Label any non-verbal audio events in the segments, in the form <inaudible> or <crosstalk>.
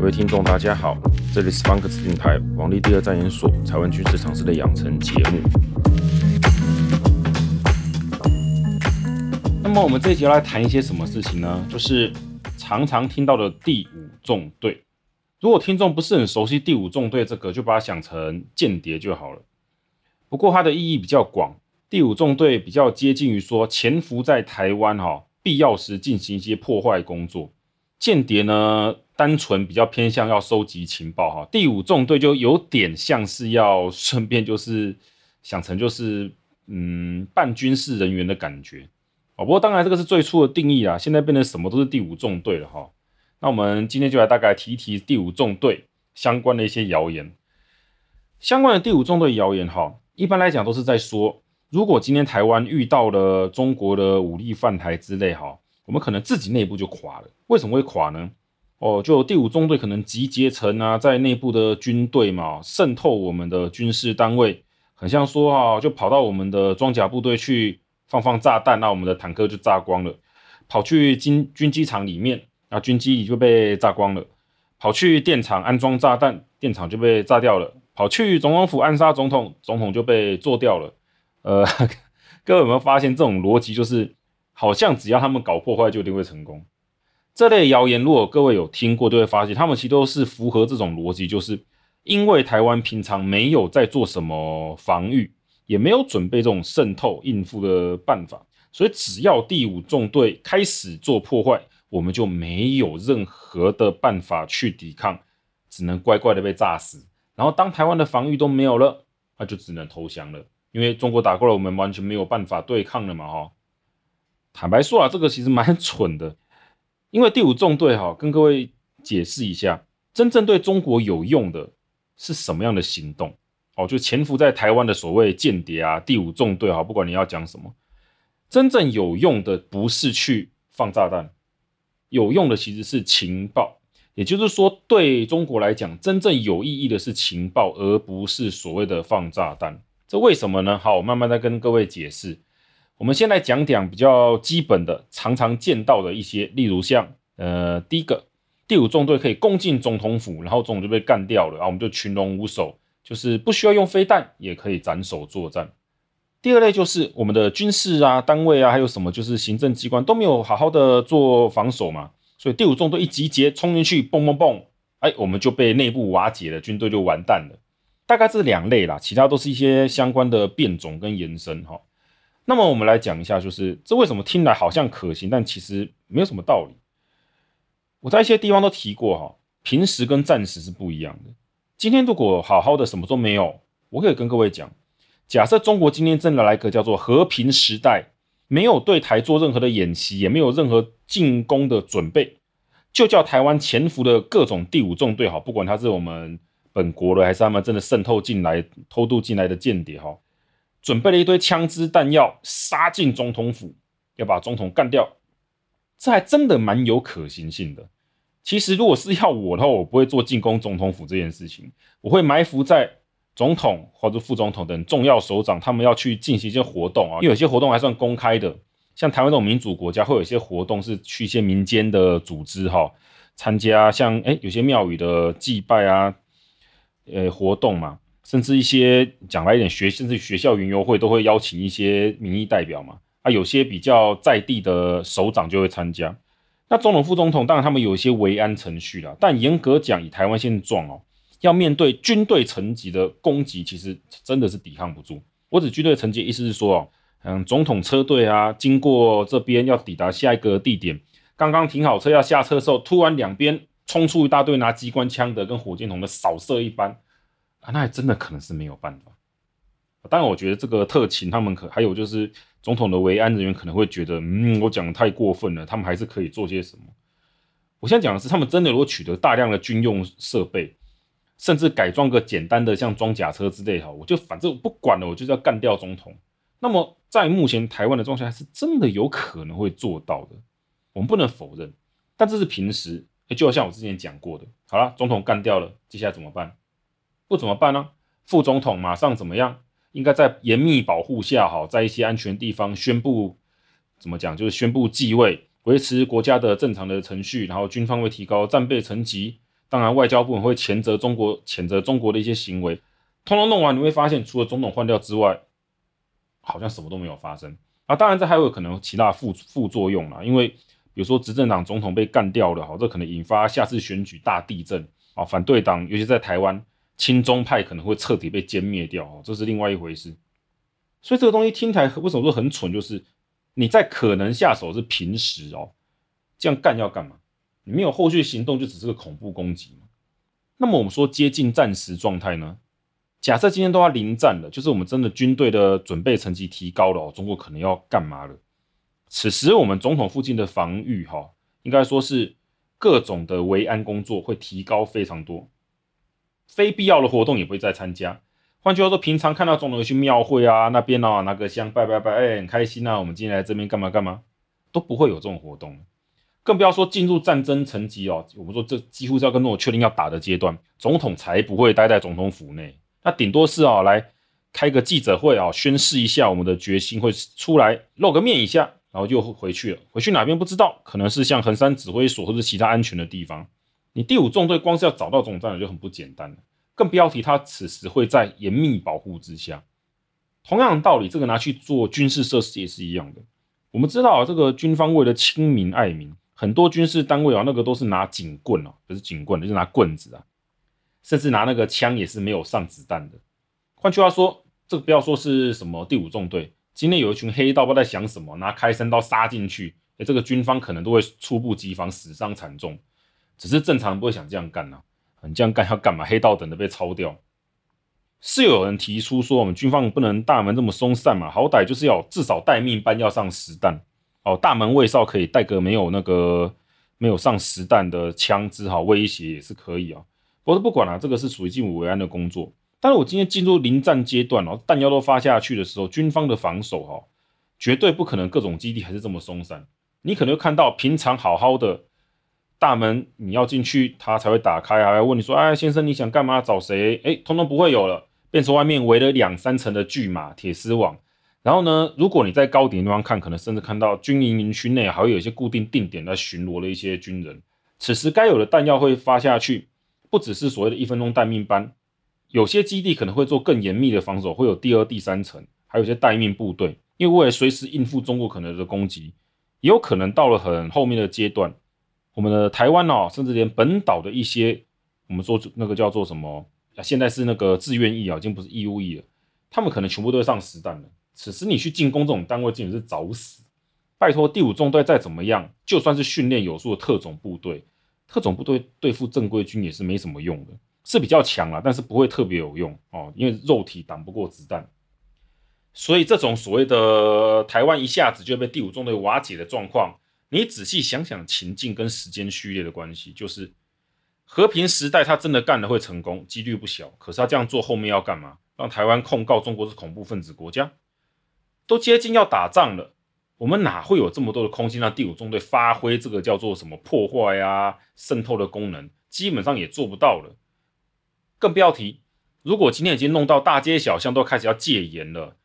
各位听众，大家好，这里是方格子电台王立第二战研所台湾军事常识的养成节目。那么我们这一集要来谈一些什么事情呢？就是常常听到的第五纵队。如果听众不是很熟悉第五纵队这个，就把它想成间谍就好了。不过它的意义比较广，第五纵队比较接近于说潜伏在台湾哈，必要时进行一些破坏工作。间谍呢，单纯比较偏向要收集情报哈，第五纵队就有点像是要顺便就是想成就是嗯半军事人员的感觉哦。不过当然这个是最初的定义啊，现在变成什么都是第五纵队了哈。那我们今天就来大概提一提第五纵队相关的一些谣言。相关的第五纵队谣言哈，一般来讲都是在说，如果今天台湾遇到了中国的武力犯台之类哈。我们可能自己内部就垮了，为什么会垮呢？哦，就第五中队可能集结成啊，在内部的军队嘛，渗透我们的军事单位，很像说啊，就跑到我们的装甲部队去放放炸弹，那我们的坦克就炸光了；跑去军军机场里面，那军机就被炸光了；跑去电厂安装炸弹，电厂就被炸掉了；跑去总统府暗杀总统，总统就被做掉了。呃，<laughs> 各位有没有发现这种逻辑就是？好像只要他们搞破坏，就一定会成功。这类谣言，如果各位有听过，就会发现他们其实都是符合这种逻辑，就是因为台湾平常没有在做什么防御，也没有准备这种渗透应付的办法，所以只要第五纵队开始做破坏，我们就没有任何的办法去抵抗，只能乖乖的被炸死。然后当台湾的防御都没有了，那就只能投降了，因为中国打过来，我们完全没有办法对抗了嘛，哈。坦白说啊，这个其实蛮 <laughs> 蠢的，因为第五纵队哈，跟各位解释一下，真正对中国有用的是什么样的行动？哦，就潜伏在台湾的所谓间谍啊，第五纵队哈，不管你要讲什么，真正有用的不是去放炸弹，有用的其实是情报，也就是说，对中国来讲，真正有意义的是情报，而不是所谓的放炸弹。这为什么呢？好，我慢慢再跟各位解释。我们先来讲讲比较基本的、常常见到的一些，例如像，呃，第一个，第五纵队可以攻进总统府，然后总统就被干掉了，然后我们就群龙无首，就是不需要用飞弹也可以斩首作战。第二类就是我们的军事啊、单位啊，还有什么就是行政机关都没有好好的做防守嘛，所以第五纵队一集结冲进去，蹦蹦蹦，哎，我们就被内部瓦解了，军队就完蛋了。大概这两类啦，其他都是一些相关的变种跟延伸哈。那么我们来讲一下，就是这为什么听来好像可行，但其实没有什么道理。我在一些地方都提过哈，平时跟战时是不一样的。今天如果好好的什么都没有，我可以跟各位讲，假设中国今天真的来个叫做和平时代，没有对台做任何的演习，也没有任何进攻的准备，就叫台湾潜伏的各种第五纵队哈，不管他是我们本国的，还是他们真的渗透进来、偷渡进来的间谍哈。准备了一堆枪支弹药，杀进总统府，要把总统干掉，这还真的蛮有可行性的。其实，如果是要我的话，我不会做进攻总统府这件事情，我会埋伏在总统或者副总统等重要首长，他们要去进行一些活动啊，因为有些活动还算公开的，像台湾这种民主国家，会有一些活动是去一些民间的组织哈参加，像哎有些庙宇的祭拜啊，呃活动嘛。甚至一些讲来一点学，甚至学校云游会都会邀请一些民意代表嘛。啊，有些比较在地的首长就会参加。那总统、副总统当然他们有一些维安程序啦，但严格讲，以台湾现状哦，要面对军队层级的攻击，其实真的是抵抗不住。我指军队层级，意思是说哦，嗯，总统车队啊，经过这边要抵达下一个地点，刚刚停好车要下车的时候，突然两边冲出一大堆拿机关枪的，跟火箭筒的扫射一般。啊，那还真的可能是没有办法。当然，我觉得这个特勤他们可还有就是总统的维安人员可能会觉得，嗯，我讲的太过分了，他们还是可以做些什么。我现在讲的是，他们真的如果取得大量的军用设备，甚至改装个简单的像装甲车之类哈，我就反正不管了，我就是要干掉总统。那么在目前台湾的状况还，是真的有可能会做到的，我们不能否认。但这是平时，就好像我之前讲过的，好了，总统干掉了，接下来怎么办？不怎么办呢？副总统马上怎么样？应该在严密保护下，好，在一些安全地方宣布怎么讲？就是宣布继位，维持国家的正常的程序，然后军方会提高战备层级，当然外交部门会谴责中国，谴责中国的一些行为。通通弄完，你会发现，除了总统换掉之外，好像什么都没有发生。啊，当然这还有可能其他副副作用啦，因为比如说执政党总统被干掉了，哈，这可能引发下次选举大地震啊，反对党尤其在台湾亲中派可能会彻底被歼灭掉，这是另外一回事。所以这个东西听起来为什么说很蠢？就是你在可能下手是平时哦，这样干要干嘛？你没有后续行动，就只是个恐怖攻击嘛。那么我们说接近战时状态呢？假设今天都要临战了，就是我们真的军队的准备层级提高了哦，中国可能要干嘛了？此时我们总统附近的防御哈，应该说是各种的维安工作会提高非常多，非必要的活动也不会再参加。换句话说，平常看到总统去庙会啊，那边哦拿个香拜拜拜，哎，很开心啊。我们今天来这边干嘛干嘛，都不会有这种活动，更不要说进入战争层级哦。我们说这几乎是要跟中国确定要打的阶段，总统才不会待在总统府内，那顶多是哦来开个记者会啊，宣示一下我们的决心，会出来露个面一下，然后就回去了。回去哪边不知道，可能是像横山指挥所或者其他安全的地方。你第五纵队光是要找到总站就很不简单了。更不要提，他此时会在严密保护之下。同样的道理，这个拿去做军事设施也是一样的。我们知道啊，这个军方为了亲民爱民，很多军事单位啊，那个都是拿警棍哦，不是警棍，就是拿棍子啊，甚至拿那个枪也是没有上子弹的。换句话说，这个不要说是什么第五纵队，今天有一群黑道不知道在想什么，拿开山刀杀进去，诶，这个军方可能都会猝不及防，死伤惨重。只是正常不会想这样干呐、你这样干要干嘛？黑道等着被抄掉。是有人提出说，我们军方不能大门这么松散嘛？好歹就是要至少待命班要上实弹哦。大门卫哨可以带个没有那个没有上实弹的枪支，哈威胁也是可以啊。不是不管了，这个是属于进武维安的工作。但是我今天进入临战阶段哦，弹药都发下去的时候，军方的防守哈，绝对不可能各种基地还是这么松散。你可能会看到平常好好的。大门你要进去，他才会打开，还要问你说：“哎，先生，你想干嘛？找谁？”哎，通通不会有了，变成外面围了两三层的巨马铁丝网。然后呢，如果你在高点的地方看，可能甚至看到军营营区内还会有一些固定定点在巡逻的一些军人。此时该有的弹药会发下去，不只是所谓的一分钟待命班，有些基地可能会做更严密的防守，会有第二、第三层，还有一些待命部队，因为为了随时应付中国可能的攻击，也有可能到了很后面的阶段。我们的台湾哦，甚至连本岛的一些，我们说那个叫做什么啊？现在是那个志愿役啊，已经不是义务役了。他们可能全部都会上实弹了。此时你去进攻这种单位，简直是找死！拜托，第五纵队再怎么样，就算是训练有素的特种部队，特种部队对付正规军也是没什么用的，是比较强啊，但是不会特别有用哦，因为肉体挡不过子弹。所以这种所谓的台湾一下子就被第五纵队瓦解的状况。你仔细想想情境跟时间序列的关系，就是和平时代他真的干了会成功，几率不小。可是他这样做后面要干嘛？让台湾控告中国是恐怖分子国家，都接近要打仗了，我们哪会有这么多的空间让第五纵队发挥这个叫做什么破坏啊、渗透的功能？基本上也做不到了。更不要提，如果今天已经弄到大街小巷都开始要戒严了，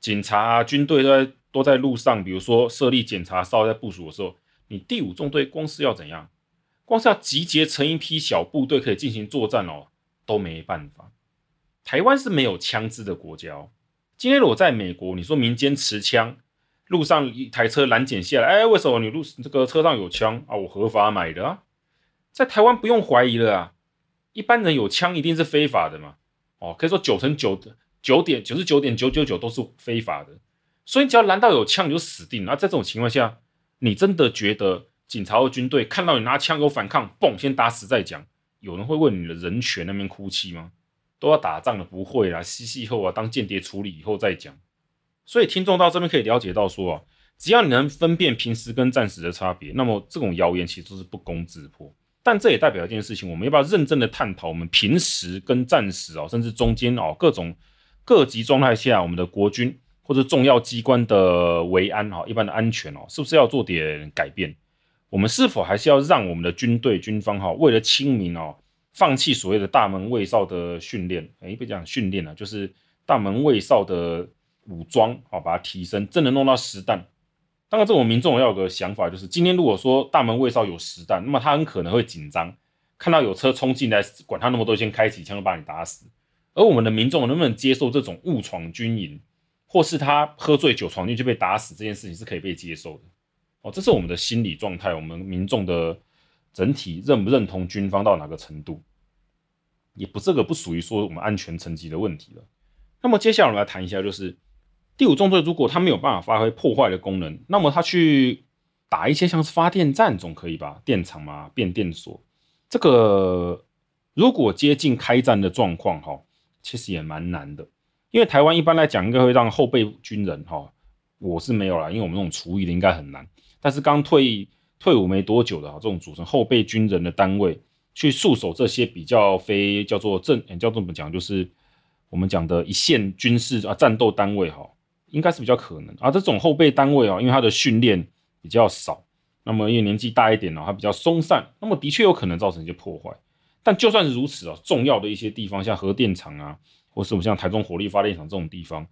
警察啊、军队都在。都在路上，比如说设立检查哨在部署的时候，你第五纵队光是要怎样，光是要集结成一批小部队可以进行作战哦，都没办法。台湾是没有枪支的国家哦。今天如果在美国，你说民间持枪，路上一台车拦检下来，哎，为什么你路这个车上有枪啊？我合法买的啊。在台湾不用怀疑了啊，一般人有枪一定是非法的嘛。哦，可以说九成九的九点九十九点九九九都是非法的。所以，只要拦到有枪，你就死定了。那在这种情况下，你真的觉得警察和军队看到你拿枪有反抗，嘣，先打死再讲，有人会为你的人权那边哭泣吗？都要打仗了，不会啦，嬉戏后啊，当间谍处理以后再讲。所以，听众到这边可以了解到说啊，只要你能分辨平时跟战时的差别，那么这种谣言其实都是不攻自破。但这也代表一件事情，我们要不要认真的探讨我们平时跟战时啊，甚至中间哦各种各级状态下我们的国军。或者重要机关的维安哈，一般的安全哦，是不是要做点改变？我们是否还是要让我们的军队军方哈，为了亲民哦，放弃所谓的大门卫哨的训练？诶，不讲训练了，就是大门卫哨的武装，好把它提升，真的弄到实弹。当然，这种民众要有个想法，就是今天如果说大门卫哨有实弹，那么他很可能会紧张，看到有车冲进来，管他那么多，先开几枪就把你打死。而我们的民众能不能接受这种误闯军营，或是他喝醉酒闯进去被打死这件事情是可以被接受的？哦，这是我们的心理状态，我们民众的整体认不认同军方到哪个程度，也不这个不属于说我们安全层级的问题了。那么接下来我们来谈一下，就是第五纵队如果他没有办法发挥破坏的功能，那么他去打一些像是发电站总可以吧？电厂嘛，变电所，这个如果接近开战的状况，哈。其实也蛮难的，因为台湾一般来讲应该会让后备军人哈，我是没有啦，因为我们那种除役的应该很难。但是刚退役退伍没多久的哈，这种组成后备军人的单位去戍守这些比较非叫做正，叫做怎么讲，就是我们讲的一线军事啊战斗单位哈，应该是比较可能。啊这种后备单位啊，因为他的训练比较少，那么因为年纪大一点呢，他比较松散，那么的确有可能造成一些破坏。但就算是如此啊，重要的一些地方，像核电厂啊，或是我们像台中火力发电厂这种地方，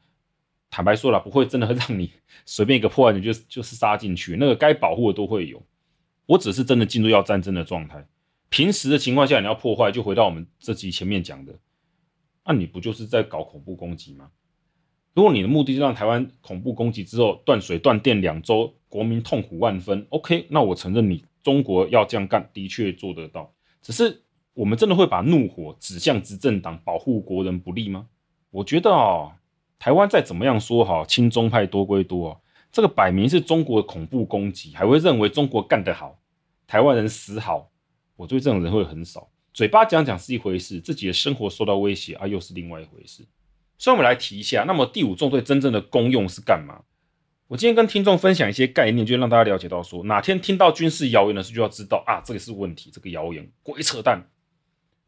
坦白说了，不会真的让你 <laughs> 随便一个破坏你就就是杀进去，那个该保护的都会有。我只是真的进入要战争的状态，平时的情况下你要破坏，就回到我们这集前面讲的，那你不就是在搞恐怖攻击吗？如果你的目的是让台湾恐怖攻击之后断水断电两周，国民痛苦万分，OK，那我承认你中国要这样干的确做得到，只是。我们真的会把怒火指向执政党，保护国人不利吗？我觉得、哦，台湾再怎么样说好，亲中派多归多，这个摆明是中国的恐怖攻击，还会认为中国干得好，台湾人死好。我对这种人会很少，嘴巴讲讲是一回事，自己的生活受到威胁啊，又是另外一回事。所以，我们来提一下，那么第五纵队真正的功用是干嘛？我今天跟听众分享一些概念，就让大家了解到说，说哪天听到军事谣言的时候，就要知道啊，这个是问题，这个谣言鬼扯淡。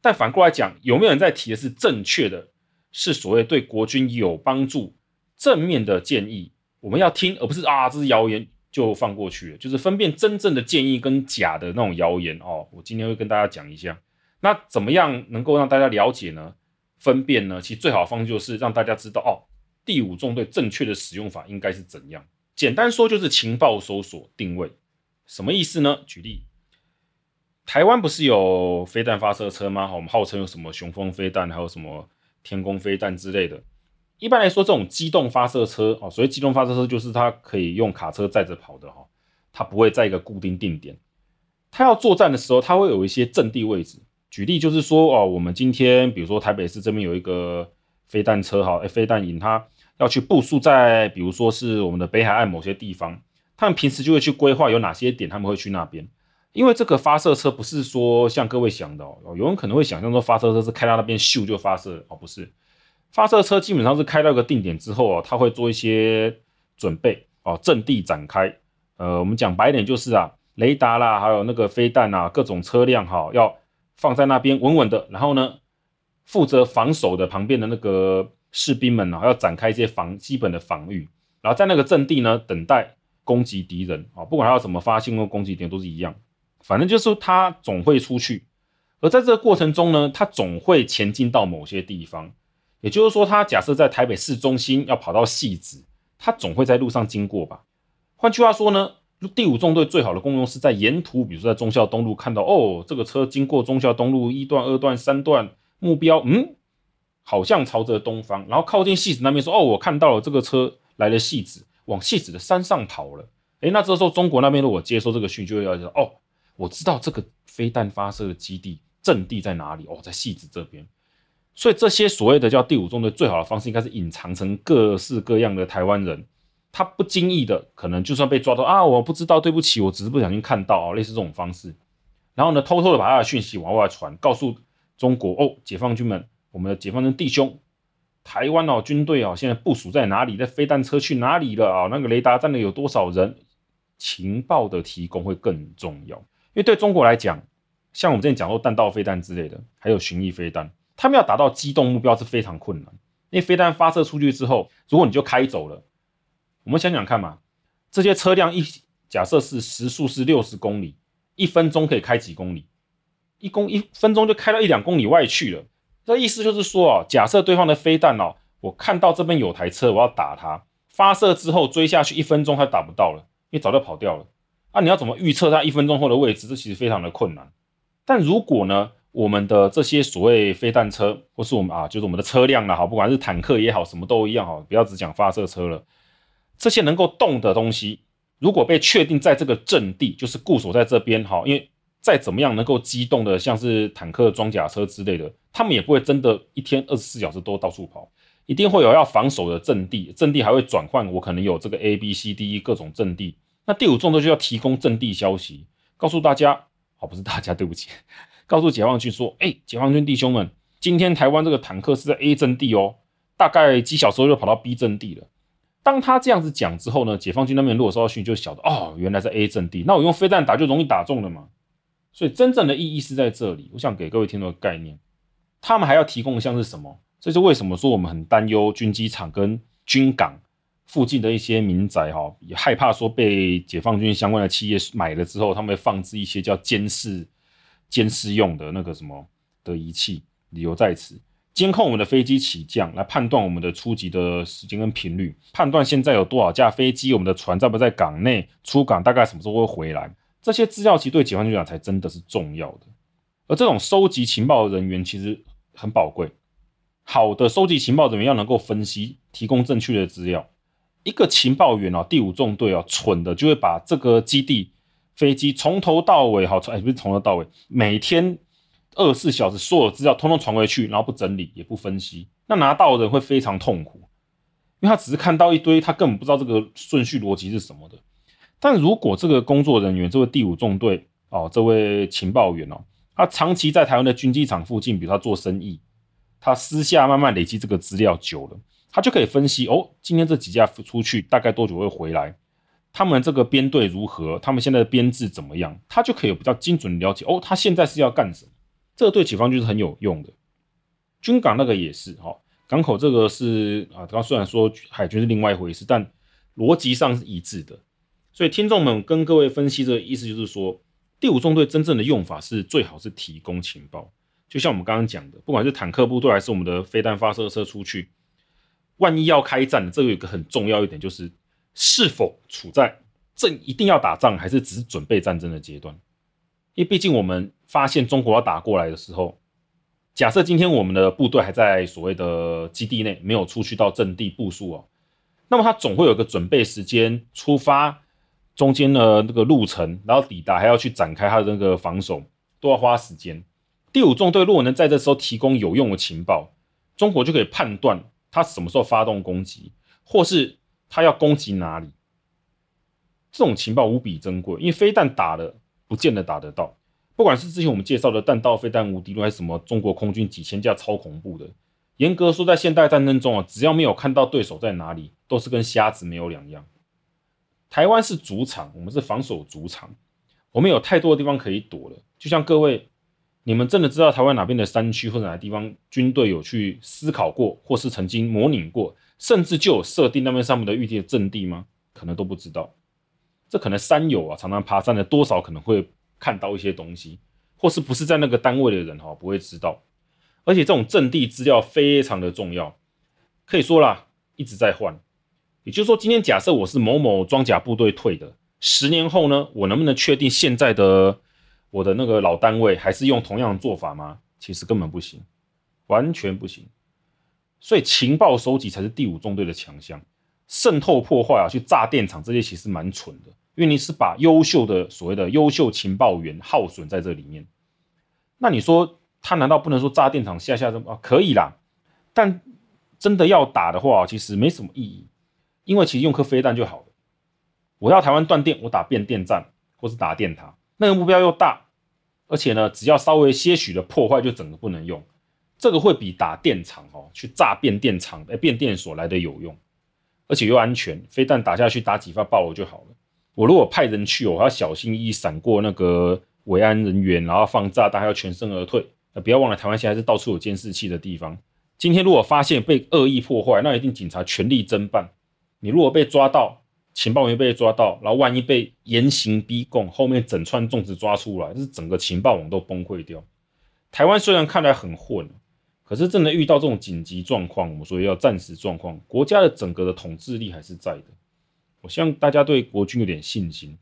但反过来讲，有没有人在提的是正确的，是所谓对国军有帮助、正面的建议，我们要听，而不是啊，这是谣言就放过去了。就是分辨真正的建议跟假的那种谣言哦。我今天会跟大家讲一下，那怎么样能够让大家了解呢？分辨呢？其实最好的方式就是让大家知道哦，第五纵队正确的使用法应该是怎样。简单说就是情报搜索定位，什么意思呢？举例。台湾不是有飞弹发射车吗？我们号称有什么雄风飞弹，还有什么天弓飞弹之类的。一般来说，这种机动发射车哦，所谓机动发射车就是它可以用卡车载着跑的哈，它不会在一个固定定点。它要作战的时候，它会有一些阵地位置。举例就是说哦，我们今天比如说台北市这边有一个飞弹车哈，诶，飞弹营，它要去部署在比如说是我们的北海岸某些地方，他们平时就会去规划有哪些点，他们会去那边。因为这个发射车不是说像各位想的哦，有人可能会想象说发射车是开到那边咻就发射哦，不是，发射车基本上是开到一个定点之后啊，它会做一些准备哦，阵地展开。呃，我们讲白一点就是啊，雷达啦，还有那个飞弹啊，各种车辆哈，要放在那边稳稳的。然后呢，负责防守的旁边的那个士兵们呢，要展开一些防基本的防御，然后在那个阵地呢，等待攻击敌人啊，不管他要怎么发信或攻击点都是一样。反正就是，他总会出去，而在这个过程中呢，他总会前进到某些地方。也就是说，他假设在台北市中心要跑到汐止，他总会在路上经过吧。换句话说呢，第五纵队最好的功用是在沿途，比如说在忠孝东路看到哦，这个车经过忠孝东路一段、二段、三段，目标嗯，好像朝着东方，然后靠近戏子那边说哦，我看到了这个车来了戏子，往戏子的山上跑了。诶，那这时候中国那边如果接收这个讯，就会要说哦。我知道这个飞弹发射的基地阵地在哪里哦，在汐止这边。所以这些所谓的叫第五纵队最好的方式，应该是隐藏成各式各样的台湾人，他不经意的可能就算被抓到啊，我不知道，对不起，我只是不小心看到啊，类似这种方式。然后呢，偷偷的把他的讯息往外传，告诉中国哦，解放军们，我们的解放军弟兄，台湾哦军队哦现在部署在哪里？在飞弹车去哪里了啊？那个雷达站的有多少人？情报的提供会更重要。因为对中国来讲，像我们之前讲过弹道飞弹之类的，还有巡弋飞弹，他们要达到机动目标是非常困难。因为飞弹发射出去之后，如果你就开走了，我们想想看嘛，这些车辆一假设是时速是六十公里，一分钟可以开几公里？一公一分钟就开到一两公里外去了。这意思就是说啊，假设对方的飞弹哦，我看到这边有台车，我要打它，发射之后追下去一分钟，它打不到了，因为早就跑掉了。那、你要怎么预测它一分钟后的位置？这其实非常的困难。但如果呢，我们的这些所谓飞弹车，或是我们啊，就是我们的车辆了，好，不管是坦克也好，什么都一样，哈，不要只讲发射车了，这些能够动的东西，如果被确定在这个阵地，就是固守在这边，哈，因为再怎么样能够机动的，像是坦克、装甲车之类的，他们也不会真的一天二十四小时都到处跑，一定会有要防守的阵地，阵地还会转换，我可能有这个 A、B、C、D、E 各种阵地，那第五纵队就要提供阵地消息，告诉大家。哦，不是大家，对不起，告诉解放军说，哎，解放军弟兄们，今天台湾这个坦克是在 A 阵地哦，大概几小时后就跑到 B 阵地了。当他这样子讲之后呢，解放军那边如果收到讯息，就晓得哦，原来在 A 阵地，那我用飞弹打就容易打中了嘛。所以真正的意义是在这里。我想给各位听众的概念，他们还要提供的像是什么？这是为什么说我们很担忧军机场跟军港。附近的一些民宅哈，也害怕说被解放军相关的企业买了之后，他们会放置一些叫监视、监视用的那个什么的仪器，理由在此，监控我们的飞机起降，来判断我们的出击的时间跟频率，判断现在有多少架飞机，我们的船在不在港内，出港大概什么时候会回来，这些资料其实对解放军来讲才真的是重要的。而这种收集情报的人员其实很宝贵，好的收集情报人员要能够分析，提供正确的资料。一个情报员哦，第五纵队哦，蠢的就会把这个基地飞机从头到尾，好，哎，不是从头到尾，每天二十四小时所有资料通通传回去，然后不整理也不分析，那拿到的人会非常痛苦，因为他只是看到一堆，他根本不知道这个顺序逻辑是什么的。但如果这个工作人员，这位第五纵队哦，这位情报员哦，他长期在台湾的军机场附近，比如他做生意，他私下慢慢累积这个资料久了。他就可以分析哦，今天这几架出去大概多久会回来？他们这个编队如何？他们现在的编制怎么样？他就可以比较精准了解哦，他现在是要干什么？这个对解放军是很有用的。军港那个也是哈，港口这个是啊，刚虽然说海军是另外一回事，但逻辑上是一致的。所以听众们跟各位分析这个意思就是说，第五纵队真正的用法是最好是提供情报，就像我们刚刚讲的，不管是坦克部队还是我们的飞弹发射车出去。万一要开战，这个有一个很重要一点，就是是否处在正一定要打仗，还是只是准备战争的阶段？因为毕竟我们发现中国要打过来的时候，假设今天我们的部队还在所谓的基地内，没有出去到阵地部署哦，那么他总会有个准备时间，出发中间的那个路程，然后抵达还要去展开他的那个防守，都要花时间。第五纵队如果能在这时候提供有用的情报，中国就可以判断。他什么时候发动攻击，或是他要攻击哪里？这种情报无比珍贵，因为飞弹打了不见得打得到。不管是之前我们介绍的弹道飞弹无敌论，还是什么中国空军几千架超恐怖的，严格说，在现代战争中啊，只要没有看到对手在哪里，都是跟瞎子没有两样。台湾是主场，我们是防守主场，我们有太多的地方可以躲了。就像各位。你们真的知道台湾哪边的山区或者哪个地方军队有去思考过，或是曾经模拟过，甚至就有设定那边上面的预定的阵地吗？可能都不知道。这可能山友啊，常常爬山的多少可能会看到一些东西，或是不是在那个单位的人哈，不会知道。而且这种阵地资料非常的重要，可以说啦，一直在换。也就是说，今天假设我是某某装甲部队退的，十年后呢，我能不能确定现在的？我的那个老单位还是用同样的做法吗？其实根本不行，完全不行。所以情报收集才是第五纵队的强项。渗透破坏啊，去炸电厂这些其实蛮蠢的，因为你是把优秀的所谓的优秀情报员耗损在这里面。那你说他难道不能说炸电厂下下这么？可以啦，但真的要打的话，其实没什么意义，因为其实用颗飞弹就好了。我要台湾断电，我打变电站或是打电塔，那个目标又大。而且呢，只要稍微些许的破坏，就整个不能用。这个会比打电厂哦，去炸变电厂、诶变电所来的有用，而且又安全。飞弹打下去，打几发爆了就好了。我如果派人去，我还要小心翼翼闪过那个维安人员，然后放炸弹，还要全身而退。不要忘了，台湾现在是到处有监视器的地方。今天如果发现被恶意破坏，那一定警察全力侦办。你如果被抓到，情报员被抓到，然后万一被严刑逼供，后面整串粽子抓出来，这是整个情报网都崩溃掉。台湾虽然看来很混，可是真的遇到这种紧急状况，我们说要战时状况，国家的整个的统治力还是在的。我希望大家对国军有点信心。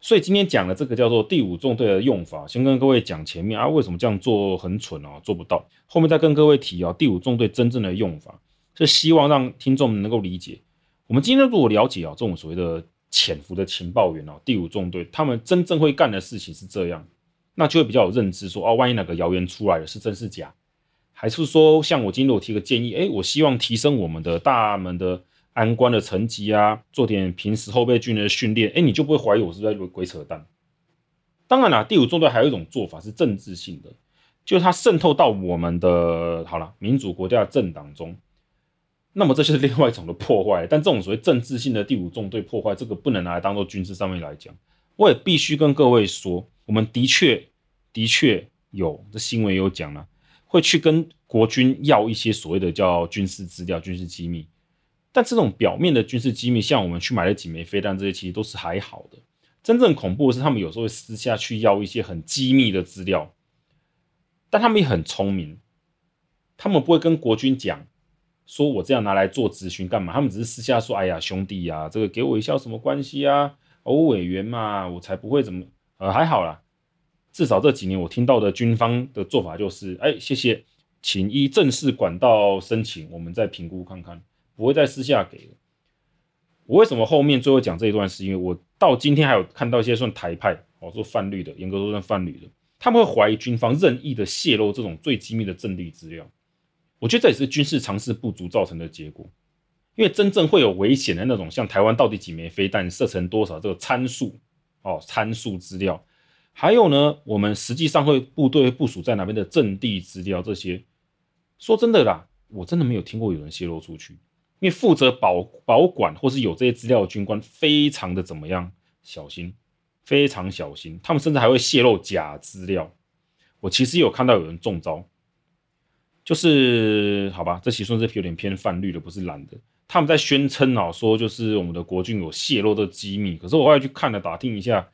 所以今天讲的这个叫做第五纵队的用法，先跟各位讲前面啊，为什么这样做很蠢哦，做不到。后面再跟各位提啊，第五纵队真正的用法，是希望让听众能够理解。我们今天如果了解啊，这种所谓的潜伏的情报员哦，第五纵队他们真正会干的事情是这样，那就会比较有认知说，哦，万一哪个谣言出来了，是真是假，还是说像我今天我提个建议，哎，我希望提升我们的大门的。安官的层级啊，做点平时后备军人的训练，哎，你就不会怀疑我是在鬼扯淡。当然啦，第五纵队还有一种做法是政治性的，就是它渗透到我们的好了民主国家的政党中，那么这就是另外一种的破坏。<laughs> 但这种所谓政治性的第五纵队破坏，这个不能拿来当做军事上面来讲。我也必须跟各位说，我们的确的确有这新闻有讲了，会去跟国军要一些所谓的叫军事资料、军事机密。但这种表面的军事机密，像我们去买了几枚飞弹，这些其实都是还好的。真正恐怖的是，他们有时候会私下去要一些很机密的资料，但他们也很聪明，他们不会跟国军讲，说我这样拿来做咨询干嘛？他们只是私下说：“哎呀，兄弟呀、这个给我一下什么关系啊？我委员嘛，我才不会怎么……呃，还好啦，至少这几年我听到的军方的做法就是：哎，谢谢，请依正式管道申请，我们再评估看看。”不会再私下给了。我为什么后面最后讲这一段？是因为我到今天还有看到一些算台派哦，说泛绿的，严格说算泛绿的，他们会怀疑军方任意的泄露这种最机密的阵地资料。我觉得这也是军事常识不足造成的结果。因为真正会有危险的那种，像台湾到底几枚飞弹射程多少这个参数哦，参数资料，还有呢，我们实际上会部队部署在哪边的阵地资料这些，说真的啦，我真的没有听过有人泄露出去。因为负责保保管或是有这些资料的军官非常的怎么样小心，非常小心，他们甚至还会泄露假资料。我其实有看到有人中招，就是好吧，这其实算是有点偏泛绿的，不是蓝的。他们在宣称啊，说就是我们的国军有泄露的机密，可是我后来去看了打听一下，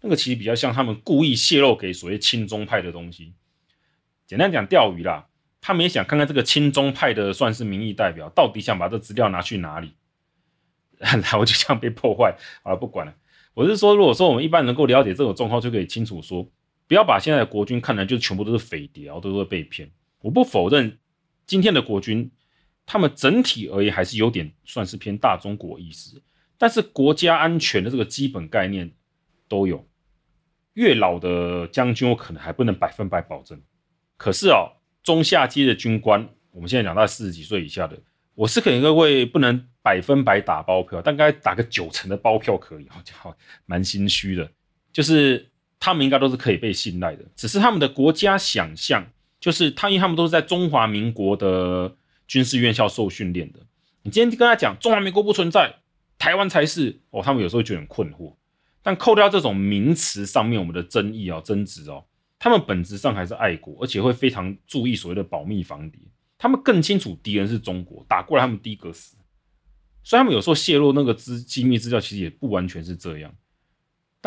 那个其实比较像他们故意泄露给所谓亲中派的东西。简单讲，钓鱼啦。他们也想看看这个亲中派的算是民意代表，到底想把这资料拿去哪里？<laughs> 然后就这样被破坏。好了，不管了。我是说，如果说我们一般能够了解这种状况，就可以清楚说，不要把现在的国军看来就全部都是匪谍，然后都会被骗。我不否认今天的国军，他们整体而言还是有点算是偏大中国意识，但是国家安全的这个基本概念都有。越老的将军，我可能还不能百分百保证。可是哦。中下阶的军官，我们现在讲到四十几岁以下的，我是可能各位不能百分百打包票，但该打个九成的包票可以，好像 <laughs> 蛮心虚的。就是他们应该都是可以被信赖的，只是他们的国家想象，就是他因为他们都是在中华民国的军事院校受训练的。你今天跟他讲中华民国不存在，台湾才是哦，他们有时候觉得很困惑。但扣掉这种名词上面我们的争议啊、争执哦。他们本质上还是爱国，而且会非常注意所谓的保密防谍。他们更清楚敌人是中国，打过来他们第一个死。所以他们有时候泄露那个资机密资料，其实也不完全是这样。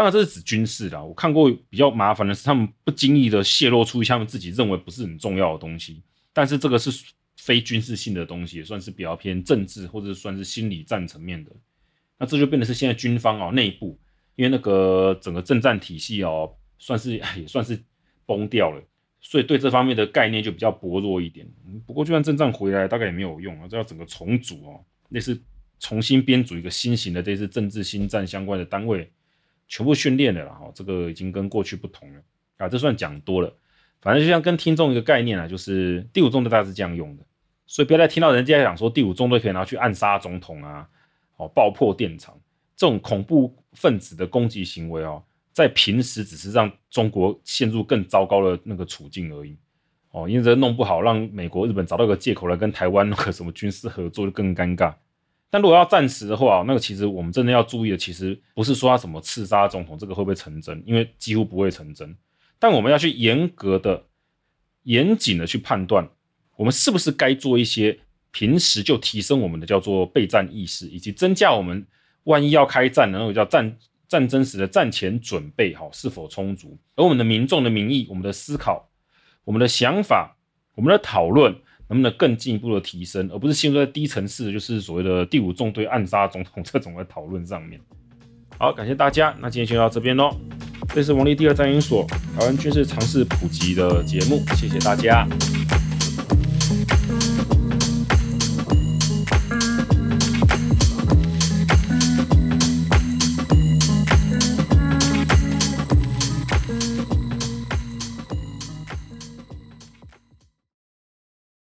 当然这是指军事的，我看过比较麻烦的是，他们不经意的泄露出他们自己认为不是很重要的东西。但是这个是非军事性的东西，也算是比较偏政治或者算是心理战层面的。那这就变得是现在军方哦内部，因为那个整个政战体系哦，算是也算是。崩掉了，所以对这方面的概念就比较薄弱一点。不过就算阵仗回来，大概也没有用啊，这要整个重组哦，类似重新编组一个新型的这次政治新战相关的单位，全部训练的了。哈，这个已经跟过去不同了啊。这算讲多了，反正就像跟听众一个概念啊，就是第五纵队大概是这样用的，所以不要再听到人家讲说第五纵队可以拿去暗杀总统啊，哦，爆破电厂这种恐怖分子的攻击行为哦。在平时只是让中国陷入更糟糕的那个处境而已，哦，因为这弄不好，让美国、日本找到一个借口来跟台湾那个什么军事合作就更尴尬。但如果要暂时的话，那个其实我们真的要注意的，其实不是说他什么刺杀总统，这个会不会成真？因为几乎不会成真。但我们要去严格的、严谨的去判断，我们是不是该做一些平时就提升我们的叫做备战意识，以及增加我们万一要开战的那个叫战。战争时的战前准备好是否充足？而我们的民众的民意、我们的思考、我们的想法、我们的讨论，能不能更进一步的提升，而不是陷入在低层次，就是所谓的第五纵队暗杀总统这种的讨论上面。好，感谢大家，那今天就到这边喽。这是王力第二战研所台湾军事尝试普及的节目，谢谢大家。